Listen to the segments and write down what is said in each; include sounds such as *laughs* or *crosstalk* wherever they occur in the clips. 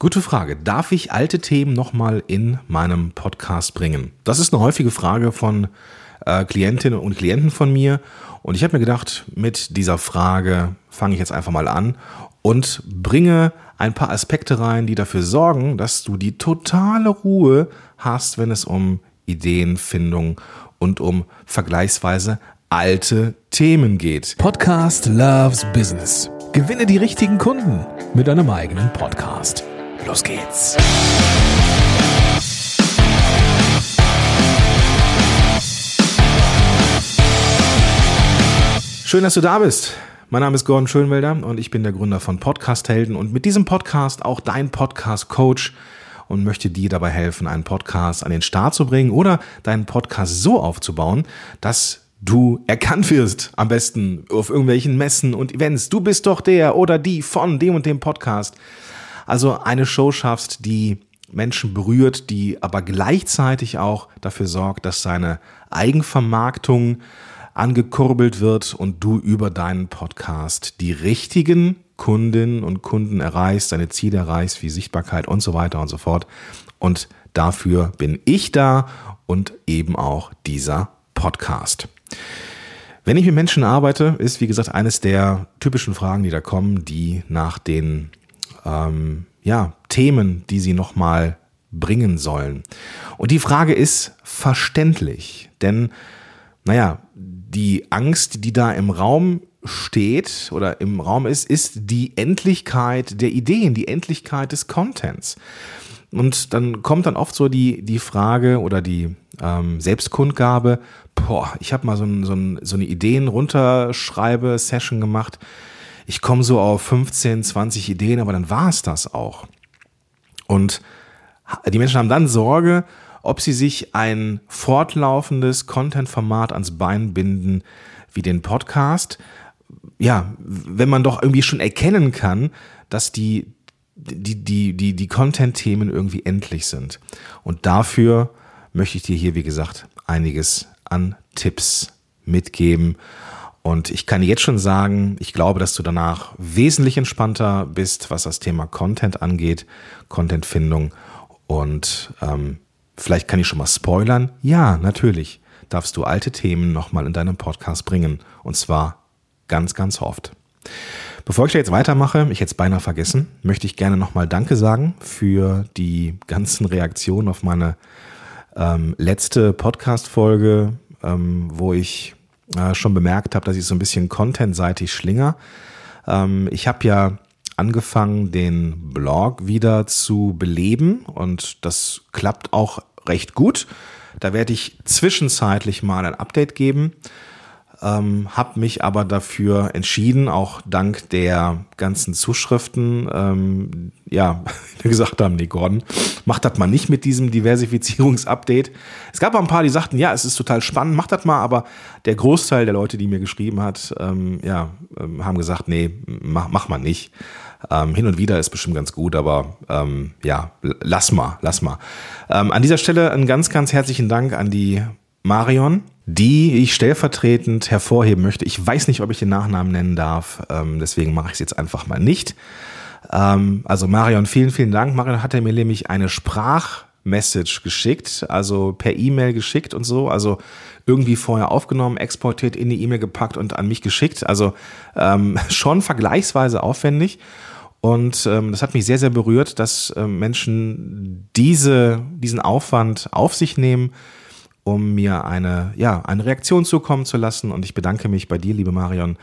Gute Frage. Darf ich alte Themen nochmal in meinem Podcast bringen? Das ist eine häufige Frage von äh, Klientinnen und Klienten von mir. Und ich habe mir gedacht, mit dieser Frage fange ich jetzt einfach mal an und bringe ein paar Aspekte rein, die dafür sorgen, dass du die totale Ruhe hast, wenn es um Ideenfindung und um vergleichsweise alte Themen geht. Podcast Loves Business. Gewinne die richtigen Kunden mit deinem eigenen Podcast. Los geht's. Schön, dass du da bist. Mein Name ist Gordon Schönwelder und ich bin der Gründer von Podcast Helden und mit diesem Podcast auch dein Podcast Coach und möchte dir dabei helfen, einen Podcast an den Start zu bringen oder deinen Podcast so aufzubauen, dass du erkannt wirst, am besten auf irgendwelchen Messen und Events. Du bist doch der oder die von dem und dem Podcast. Also eine Show schaffst, die Menschen berührt, die aber gleichzeitig auch dafür sorgt, dass seine Eigenvermarktung angekurbelt wird und du über deinen Podcast die richtigen Kundinnen und Kunden erreichst, deine Ziele erreichst, wie Sichtbarkeit und so weiter und so fort. Und dafür bin ich da und eben auch dieser Podcast. Wenn ich mit Menschen arbeite, ist wie gesagt eines der typischen Fragen, die da kommen, die nach den ähm, ja, Themen, die sie nochmal bringen sollen. Und die Frage ist verständlich, denn naja, die Angst, die da im Raum steht oder im Raum ist, ist die Endlichkeit der Ideen, die Endlichkeit des Contents. Und dann kommt dann oft so die, die Frage oder die ähm, Selbstkundgabe, boah, ich habe mal so, ein, so, ein, so eine Ideen-Runterschreibe-Session gemacht ich komme so auf 15, 20 Ideen, aber dann war es das auch. Und die Menschen haben dann Sorge, ob sie sich ein fortlaufendes Content-Format ans Bein binden, wie den Podcast. Ja, wenn man doch irgendwie schon erkennen kann, dass die, die, die, die, die Content-Themen irgendwie endlich sind. Und dafür möchte ich dir hier, wie gesagt, einiges an Tipps mitgeben und ich kann jetzt schon sagen, ich glaube, dass du danach wesentlich entspannter bist, was das Thema Content angeht, Contentfindung. Und ähm, vielleicht kann ich schon mal spoilern. Ja, natürlich darfst du alte Themen nochmal in deinem Podcast bringen. Und zwar ganz, ganz oft. Bevor ich da jetzt weitermache, ich jetzt beinahe vergessen, möchte ich gerne nochmal Danke sagen für die ganzen Reaktionen auf meine ähm, letzte Podcast-Folge, ähm, wo ich äh, schon bemerkt habe, dass ich so ein bisschen contentseitig schlinger. Ähm, ich habe ja angefangen, den Blog wieder zu beleben und das klappt auch recht gut. Da werde ich zwischenzeitlich mal ein Update geben ähm, habe mich aber dafür entschieden, auch dank der ganzen Zuschriften, ähm, ja, *laughs* die gesagt haben, nee, Gordon, mach das mal nicht mit diesem Diversifizierungsupdate. Es gab auch ein paar, die sagten, ja, es ist total spannend, mach das mal, aber der Großteil der Leute, die mir geschrieben hat, ähm, ja, ähm, haben gesagt, nee, mach, mach mal nicht. Ähm, hin und wieder ist bestimmt ganz gut, aber ähm, ja, lass mal, lass mal. Ähm, an dieser Stelle einen ganz, ganz herzlichen Dank an die Marion, die ich stellvertretend hervorheben möchte. Ich weiß nicht, ob ich den Nachnamen nennen darf, ähm, deswegen mache ich es jetzt einfach mal nicht. Ähm, also Marion, vielen, vielen Dank. Marion hatte mir nämlich eine Sprachmessage geschickt, also per E-Mail geschickt und so, also irgendwie vorher aufgenommen, exportiert, in die E-Mail gepackt und an mich geschickt. Also ähm, *laughs* schon vergleichsweise aufwendig. Und ähm, das hat mich sehr, sehr berührt, dass ähm, Menschen diese, diesen Aufwand auf sich nehmen, um mir eine, ja, eine Reaktion zukommen zu lassen. Und ich bedanke mich bei dir, liebe Marion,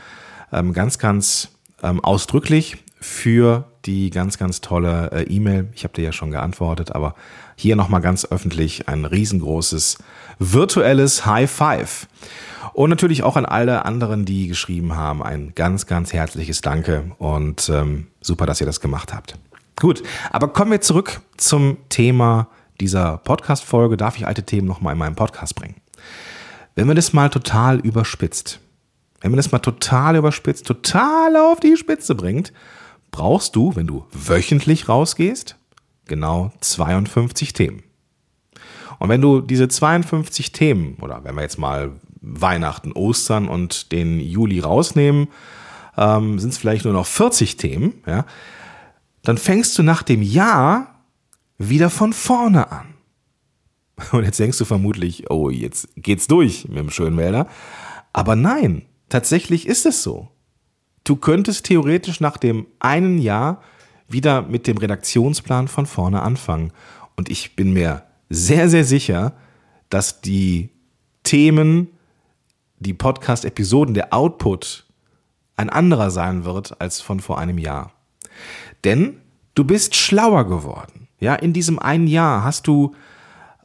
ähm, ganz, ganz ähm, ausdrücklich für die ganz, ganz tolle äh, E-Mail. Ich habe dir ja schon geantwortet, aber hier nochmal ganz öffentlich ein riesengroßes virtuelles High Five. Und natürlich auch an alle anderen, die geschrieben haben, ein ganz, ganz herzliches Danke und ähm, super, dass ihr das gemacht habt. Gut, aber kommen wir zurück zum Thema dieser Podcast-Folge darf ich alte Themen nochmal in meinem Podcast bringen. Wenn man das mal total überspitzt, wenn man das mal total überspitzt, total auf die Spitze bringt, brauchst du, wenn du wöchentlich rausgehst, genau 52 Themen. Und wenn du diese 52 Themen, oder wenn wir jetzt mal Weihnachten, Ostern und den Juli rausnehmen, ähm, sind es vielleicht nur noch 40 Themen, ja, dann fängst du nach dem Jahr wieder von vorne an. Und jetzt denkst du vermutlich, oh, jetzt geht's durch mit dem Schönwälder. Aber nein, tatsächlich ist es so. Du könntest theoretisch nach dem einen Jahr wieder mit dem Redaktionsplan von vorne anfangen. Und ich bin mir sehr, sehr sicher, dass die Themen, die Podcast-Episoden, der Output ein anderer sein wird als von vor einem Jahr. Denn du bist schlauer geworden. Ja, in diesem einen Jahr hast du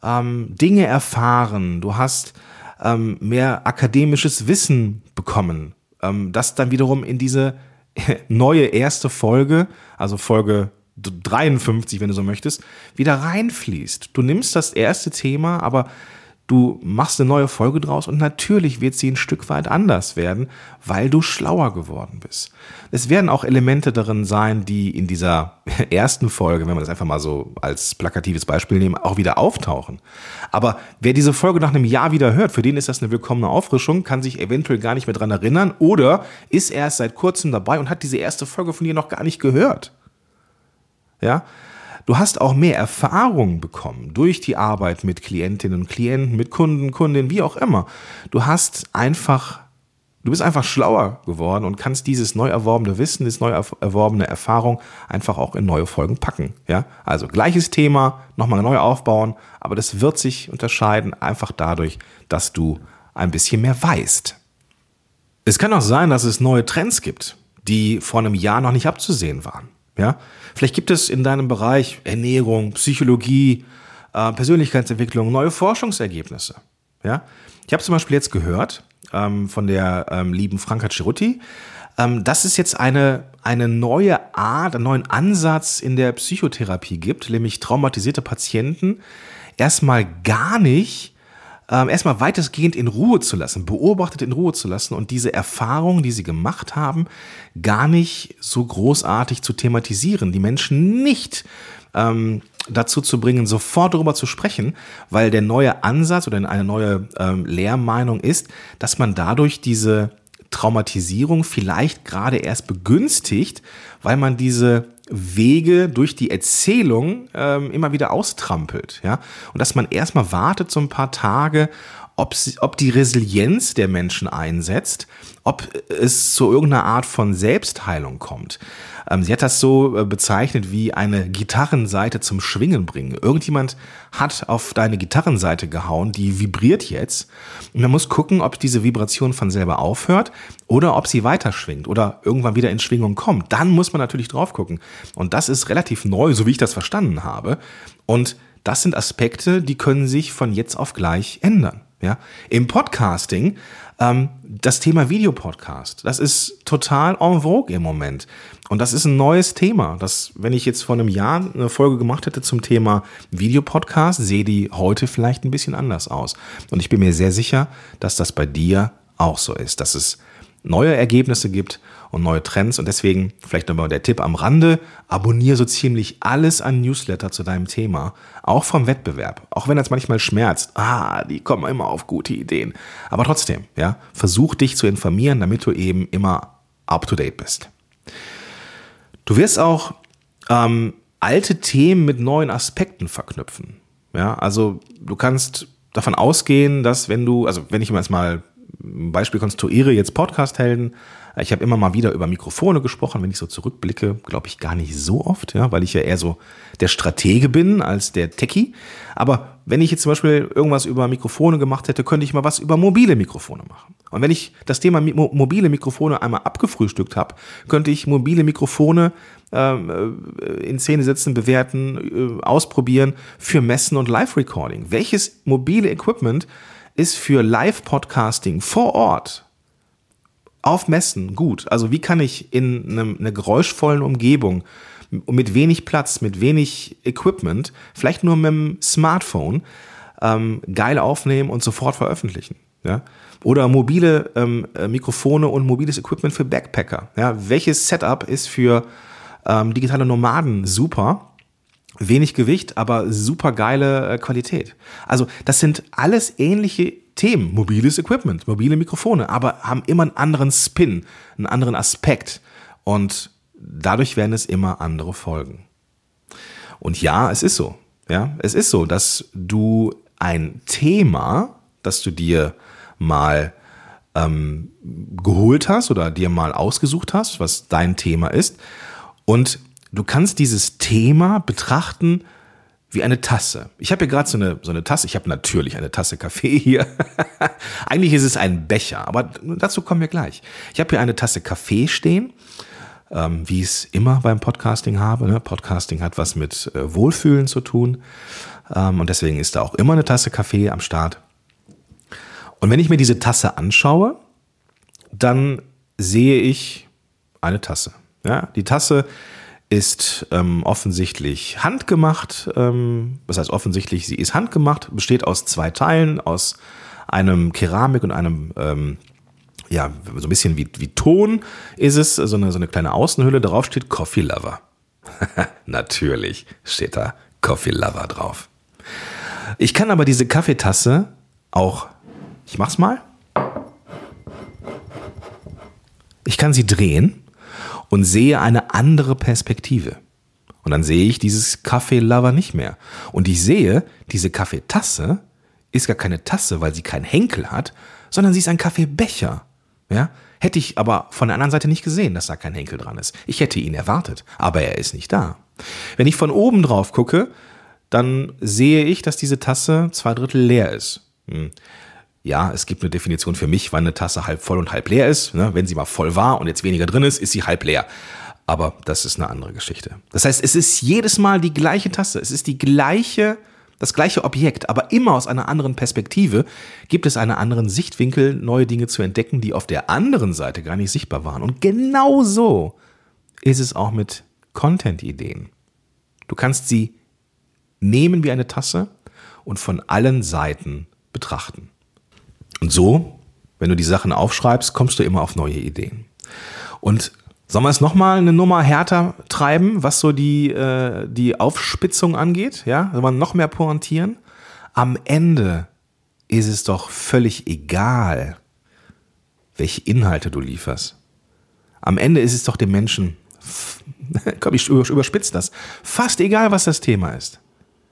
ähm, Dinge erfahren, du hast ähm, mehr akademisches Wissen bekommen, ähm, das dann wiederum in diese *laughs* neue erste Folge, also Folge 53, wenn du so möchtest, wieder reinfließt. Du nimmst das erste Thema, aber Du machst eine neue Folge draus und natürlich wird sie ein Stück weit anders werden, weil du schlauer geworden bist. Es werden auch Elemente darin sein, die in dieser *laughs* ersten Folge, wenn man das einfach mal so als plakatives Beispiel nehmen, auch wieder auftauchen. Aber wer diese Folge nach einem Jahr wieder hört, für den ist das eine willkommene Auffrischung, kann sich eventuell gar nicht mehr dran erinnern oder ist erst seit kurzem dabei und hat diese erste Folge von dir noch gar nicht gehört. Ja, Du hast auch mehr Erfahrung bekommen durch die Arbeit mit Klientinnen und Klienten, mit Kunden, Kundinnen, wie auch immer. Du hast einfach, du bist einfach schlauer geworden und kannst dieses neu erworbene Wissen, diese neu erworbene Erfahrung einfach auch in neue Folgen packen. Ja, also gleiches Thema, nochmal neu aufbauen, aber das wird sich unterscheiden einfach dadurch, dass du ein bisschen mehr weißt. Es kann auch sein, dass es neue Trends gibt, die vor einem Jahr noch nicht abzusehen waren. Ja, vielleicht gibt es in deinem Bereich Ernährung, Psychologie, äh, Persönlichkeitsentwicklung neue Forschungsergebnisse. Ja, ich habe zum Beispiel jetzt gehört ähm, von der ähm, lieben Franka Cirutti, ähm, dass es jetzt eine eine neue Art, einen neuen Ansatz in der Psychotherapie gibt, nämlich traumatisierte Patienten erstmal gar nicht ähm, erstmal weitestgehend in Ruhe zu lassen, beobachtet in Ruhe zu lassen und diese Erfahrungen, die sie gemacht haben, gar nicht so großartig zu thematisieren, die Menschen nicht ähm, dazu zu bringen, sofort darüber zu sprechen, weil der neue Ansatz oder eine neue ähm, Lehrmeinung ist, dass man dadurch diese Traumatisierung vielleicht gerade erst begünstigt, weil man diese Wege durch die Erzählung ähm, immer wieder austrampelt, ja, und dass man erstmal wartet so ein paar Tage, ob, sie, ob die Resilienz der Menschen einsetzt, ob es zu irgendeiner Art von Selbstheilung kommt. Ähm, sie hat das so äh, bezeichnet wie eine Gitarrenseite zum Schwingen bringen. Irgendjemand hat auf deine Gitarrenseite gehauen, die vibriert jetzt. Und man muss gucken, ob diese Vibration von selber aufhört oder ob sie weiter schwingt oder irgendwann wieder in Schwingung kommt. Dann muss man natürlich drauf gucken. Und das ist relativ neu, so wie ich das verstanden habe. Und das sind Aspekte, die können sich von jetzt auf gleich ändern. Ja, im Podcasting ähm, das Thema Videopodcast, das ist total en vogue im Moment. Und das ist ein neues Thema. Das, wenn ich jetzt vor einem Jahr eine Folge gemacht hätte zum Thema Videopodcast, sehe die heute vielleicht ein bisschen anders aus. Und ich bin mir sehr sicher, dass das bei dir auch so ist, dass es neue Ergebnisse gibt und neue Trends. Und deswegen vielleicht nochmal der Tipp am Rande, abonniere so ziemlich alles an Newsletter zu deinem Thema, auch vom Wettbewerb. Auch wenn das manchmal schmerzt, ah, die kommen immer auf gute Ideen. Aber trotzdem, ja, versuch dich zu informieren, damit du eben immer up to date bist. Du wirst auch ähm, alte Themen mit neuen Aspekten verknüpfen. Ja, also du kannst davon ausgehen, dass wenn du, also wenn ich jetzt mal Beispiel konstruiere, jetzt Podcast-Helden, ich habe immer mal wieder über Mikrofone gesprochen, wenn ich so zurückblicke, glaube ich gar nicht so oft, ja, weil ich ja eher so der Stratege bin als der Techie. Aber wenn ich jetzt zum Beispiel irgendwas über Mikrofone gemacht hätte, könnte ich mal was über mobile Mikrofone machen. Und wenn ich das Thema mobile Mikrofone einmal abgefrühstückt habe, könnte ich mobile Mikrofone ähm, äh, in Szene setzen, bewerten, äh, ausprobieren für Messen und Live-Recording. Welches mobile Equipment ist für Live-Podcasting vor Ort auf Messen gut. Also wie kann ich in einem, einer geräuschvollen Umgebung mit wenig Platz, mit wenig Equipment, vielleicht nur mit dem Smartphone, ähm, geil aufnehmen und sofort veröffentlichen. Ja? Oder mobile ähm, äh, Mikrofone und mobiles Equipment für Backpacker. Ja? Welches Setup ist für ähm, digitale Nomaden super? Wenig Gewicht, aber super geile äh, Qualität. Also das sind alles ähnliche Themen, mobiles Equipment, mobile Mikrofone, aber haben immer einen anderen Spin, einen anderen Aspekt. Und dadurch werden es immer andere Folgen. Und ja, es ist so. Ja, es ist so, dass du ein Thema, das du dir mal ähm, geholt hast oder dir mal ausgesucht hast, was dein Thema ist, und du kannst dieses Thema betrachten wie eine Tasse. Ich habe hier gerade so eine, so eine Tasse. Ich habe natürlich eine Tasse Kaffee *laughs* hier. Eigentlich ist es ein Becher, aber dazu kommen wir gleich. Ich habe hier eine Tasse Kaffee stehen ähm, wie ich es immer beim Podcasting habe. Ne? Podcasting hat was mit äh, Wohlfühlen zu tun ähm, und deswegen ist da auch immer eine Tasse Kaffee am Start. Und wenn ich mir diese Tasse anschaue, dann sehe ich eine Tasse. Ja? Die Tasse ist ähm, offensichtlich handgemacht. Ähm, was heißt offensichtlich? Sie ist handgemacht, besteht aus zwei Teilen, aus einem Keramik und einem ähm, ja, so ein bisschen wie, wie Ton ist es, so eine, so eine kleine Außenhülle, darauf steht Coffee Lover. *laughs* Natürlich steht da Coffee Lover drauf. Ich kann aber diese Kaffeetasse auch, ich mach's mal. Ich kann sie drehen und sehe eine andere Perspektive. Und dann sehe ich dieses Kaffee-Lover nicht mehr. Und ich sehe, diese Kaffeetasse ist gar keine Tasse, weil sie keinen Henkel hat, sondern sie ist ein Kaffeebecher. Ja? Hätte ich aber von der anderen Seite nicht gesehen, dass da kein Henkel dran ist. Ich hätte ihn erwartet, aber er ist nicht da. Wenn ich von oben drauf gucke, dann sehe ich, dass diese Tasse zwei Drittel leer ist. Hm. Ja, es gibt eine Definition für mich, wann eine Tasse halb voll und halb leer ist. Ne? Wenn sie mal voll war und jetzt weniger drin ist, ist sie halb leer. Aber das ist eine andere Geschichte. Das heißt, es ist jedes Mal die gleiche Tasse. Es ist die gleiche das gleiche Objekt, aber immer aus einer anderen Perspektive, gibt es einen anderen Sichtwinkel, neue Dinge zu entdecken, die auf der anderen Seite gar nicht sichtbar waren. Und genau so ist es auch mit Content-Ideen. Du kannst sie nehmen wie eine Tasse und von allen Seiten betrachten. Und so, wenn du die Sachen aufschreibst, kommst du immer auf neue Ideen. Und Sollen wir es nochmal eine Nummer härter treiben, was so die, äh, die Aufspitzung angeht? Ja, sollen wir noch mehr pointieren? Am Ende ist es doch völlig egal, welche Inhalte du lieferst. Am Ende ist es doch dem Menschen, *laughs* komm, ich überspitze das, fast egal, was das Thema ist.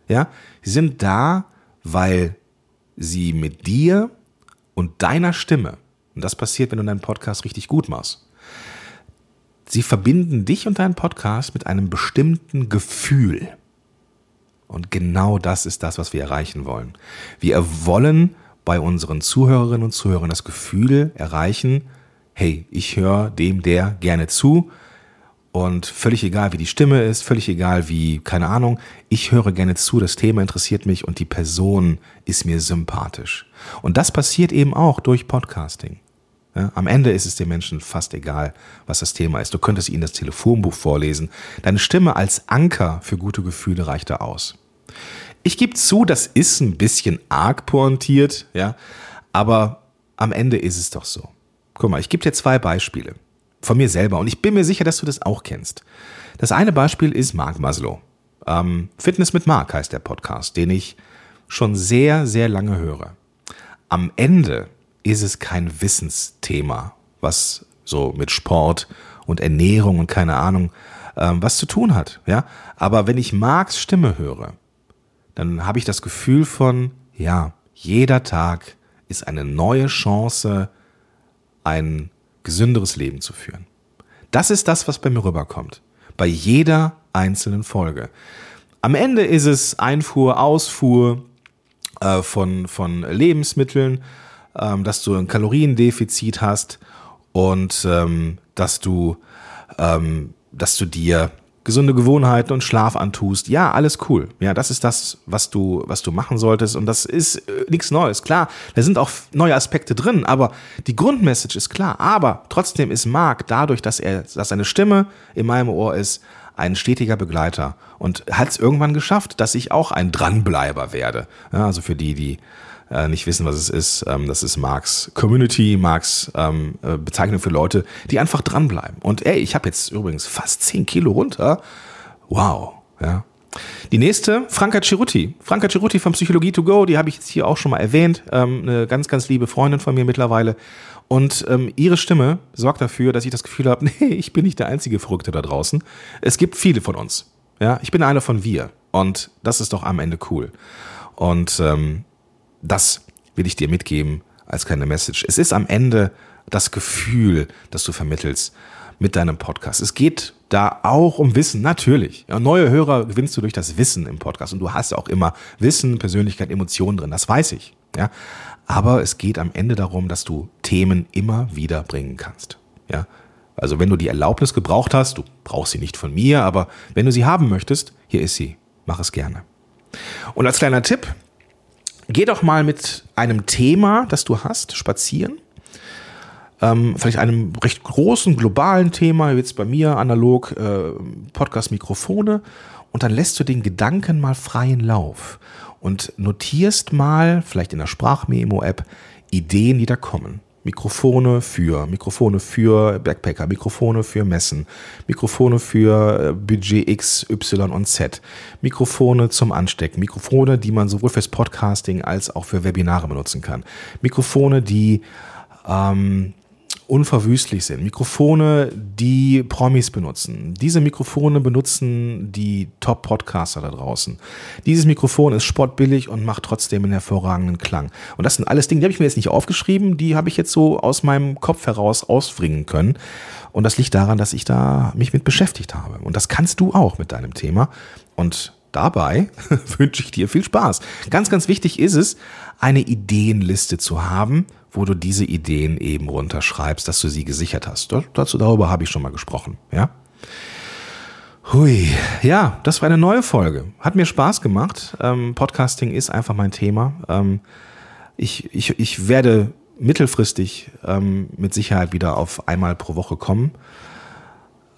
Ja, sie sind da, weil sie mit dir und deiner Stimme, und das passiert, wenn du deinen Podcast richtig gut machst, Sie verbinden dich und deinen Podcast mit einem bestimmten Gefühl. Und genau das ist das, was wir erreichen wollen. Wir wollen bei unseren Zuhörerinnen und Zuhörern das Gefühl erreichen, hey, ich höre dem der gerne zu und völlig egal, wie die Stimme ist, völlig egal, wie, keine Ahnung, ich höre gerne zu, das Thema interessiert mich und die Person ist mir sympathisch. Und das passiert eben auch durch Podcasting. Ja, am Ende ist es den Menschen fast egal, was das Thema ist. Du könntest ihnen das Telefonbuch vorlesen. Deine Stimme als Anker für gute Gefühle reicht da aus. Ich gebe zu, das ist ein bisschen arg pointiert, ja, aber am Ende ist es doch so. Guck mal, ich gebe dir zwei Beispiele von mir selber und ich bin mir sicher, dass du das auch kennst. Das eine Beispiel ist Mark Maslow. Ähm, Fitness mit Mark heißt der Podcast, den ich schon sehr, sehr lange höre. Am Ende ist es kein Wissensthema, was so mit Sport und Ernährung und keine Ahnung ähm, was zu tun hat. Ja, aber wenn ich Marx Stimme höre, dann habe ich das Gefühl von ja, jeder Tag ist eine neue Chance, ein gesünderes Leben zu führen. Das ist das, was bei mir rüberkommt. Bei jeder einzelnen Folge. Am Ende ist es Einfuhr, Ausfuhr äh, von, von Lebensmitteln, ähm, dass du ein Kaloriendefizit hast und ähm, dass du, ähm, dass du dir gesunde Gewohnheiten und Schlaf antust. Ja, alles cool. Ja, das ist das, was du, was du machen solltest. Und das ist äh, nichts Neues. Klar, da sind auch neue Aspekte drin, aber die Grundmessage ist klar. Aber trotzdem ist Marc dadurch, dass er, dass seine Stimme in meinem Ohr ist, ein stetiger Begleiter und hat es irgendwann geschafft, dass ich auch ein Dranbleiber werde. Ja, also für die, die äh, nicht wissen, was es ist, ähm, das ist Marks Community, Marks ähm, äh, Bezeichnung für Leute, die einfach dranbleiben. Und ey, ich habe jetzt übrigens fast 10 Kilo runter. Wow, ja. Die nächste, Franka Cerutti. Franka Cerutti von Psychologie to go, die habe ich jetzt hier auch schon mal erwähnt. Ähm, eine ganz, ganz liebe Freundin von mir mittlerweile. Und ähm, ihre Stimme sorgt dafür, dass ich das Gefühl habe, *laughs* nee, ich bin nicht der einzige Verrückte da draußen. Es gibt viele von uns. Ja, ich bin einer von wir. Und das ist doch am Ende cool. Und ähm, das will ich dir mitgeben als kleine Message. Es ist am Ende das Gefühl, das du vermittelst mit deinem Podcast. Es geht da auch um Wissen, natürlich. Ja, neue Hörer gewinnst du durch das Wissen im Podcast und du hast auch immer Wissen, Persönlichkeit, Emotionen drin, das weiß ich. Ja, aber es geht am Ende darum, dass du Themen immer wieder bringen kannst. Ja, also wenn du die Erlaubnis gebraucht hast, du brauchst sie nicht von mir, aber wenn du sie haben möchtest, hier ist sie. Mach es gerne. Und als kleiner Tipp, geh doch mal mit einem Thema, das du hast, spazieren ähm, vielleicht einem recht großen globalen Thema, jetzt bei mir analog äh, Podcast-Mikrofone, und dann lässt du den Gedanken mal freien Lauf und notierst mal, vielleicht in der Sprachmemo-App, Ideen, die da kommen. Mikrofone für, Mikrofone für Backpacker, Mikrofone für Messen, Mikrofone für äh, Budget X, Y und Z, Mikrofone zum Anstecken, Mikrofone, die man sowohl fürs Podcasting als auch für Webinare benutzen kann, Mikrofone, die ähm, unverwüstlich sind. Mikrofone, die Promis benutzen. Diese Mikrofone benutzen die Top-Podcaster da draußen. Dieses Mikrofon ist sportbillig und macht trotzdem einen hervorragenden Klang. Und das sind alles Dinge, die habe ich mir jetzt nicht aufgeschrieben, die habe ich jetzt so aus meinem Kopf heraus ausbringen können. Und das liegt daran, dass ich da mich mit beschäftigt habe. Und das kannst du auch mit deinem Thema. Und dabei *laughs* wünsche ich dir viel Spaß. Ganz, ganz wichtig ist es, eine Ideenliste zu haben wo du diese Ideen eben runterschreibst, dass du sie gesichert hast. dazu darüber habe ich schon mal gesprochen, ja? Hui, ja, das war eine neue Folge. Hat mir Spaß gemacht. Ähm, Podcasting ist einfach mein Thema. Ähm, ich, ich, ich werde mittelfristig ähm, mit Sicherheit wieder auf einmal pro Woche kommen.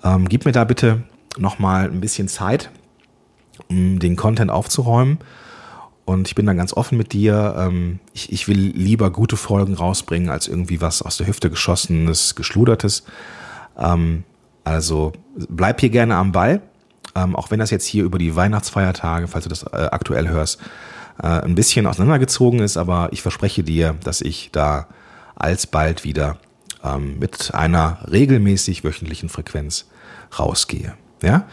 Ähm, gib mir da bitte nochmal ein bisschen Zeit, um den Content aufzuräumen. Und ich bin da ganz offen mit dir. Ähm, ich, ich will lieber gute Folgen rausbringen, als irgendwie was aus der Hüfte geschossenes, geschludertes. Ähm, also bleib hier gerne am Ball. Ähm, auch wenn das jetzt hier über die Weihnachtsfeiertage, falls du das äh, aktuell hörst, äh, ein bisschen auseinandergezogen ist. Aber ich verspreche dir, dass ich da alsbald wieder mit einer regelmäßig wöchentlichen Frequenz rausgehe. Ja?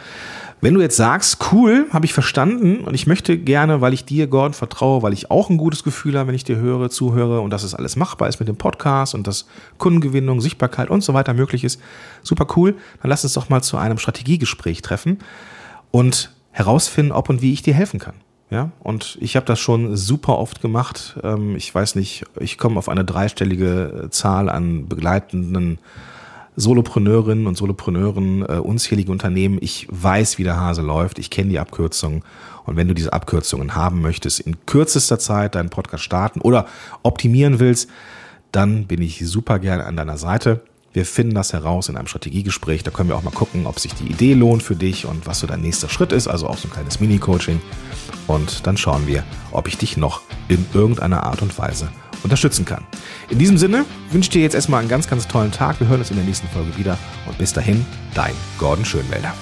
Wenn du jetzt sagst, cool, habe ich verstanden und ich möchte gerne, weil ich dir, Gordon, vertraue, weil ich auch ein gutes Gefühl habe, wenn ich dir höre, zuhöre und dass es alles machbar ist mit dem Podcast und dass Kundengewinnung, Sichtbarkeit und so weiter möglich ist, super cool, dann lass uns doch mal zu einem Strategiegespräch treffen und herausfinden, ob und wie ich dir helfen kann. Ja, und ich habe das schon super oft gemacht. Ähm, ich weiß nicht, ich komme auf eine dreistellige Zahl an begleitenden Solopreneurinnen und Solopreneuren, äh, unzählige Unternehmen. Ich weiß, wie der Hase läuft. Ich kenne die Abkürzungen. Und wenn du diese Abkürzungen haben möchtest, in kürzester Zeit deinen Podcast starten oder optimieren willst, dann bin ich super gerne an deiner Seite. Wir finden das heraus in einem Strategiegespräch. Da können wir auch mal gucken, ob sich die Idee lohnt für dich und was so dein nächster Schritt ist. Also auch so ein kleines Mini-Coaching. Und dann schauen wir, ob ich dich noch in irgendeiner Art und Weise unterstützen kann. In diesem Sinne wünsche ich dir jetzt erstmal einen ganz, ganz tollen Tag. Wir hören uns in der nächsten Folge wieder und bis dahin, dein Gordon Schönwälder.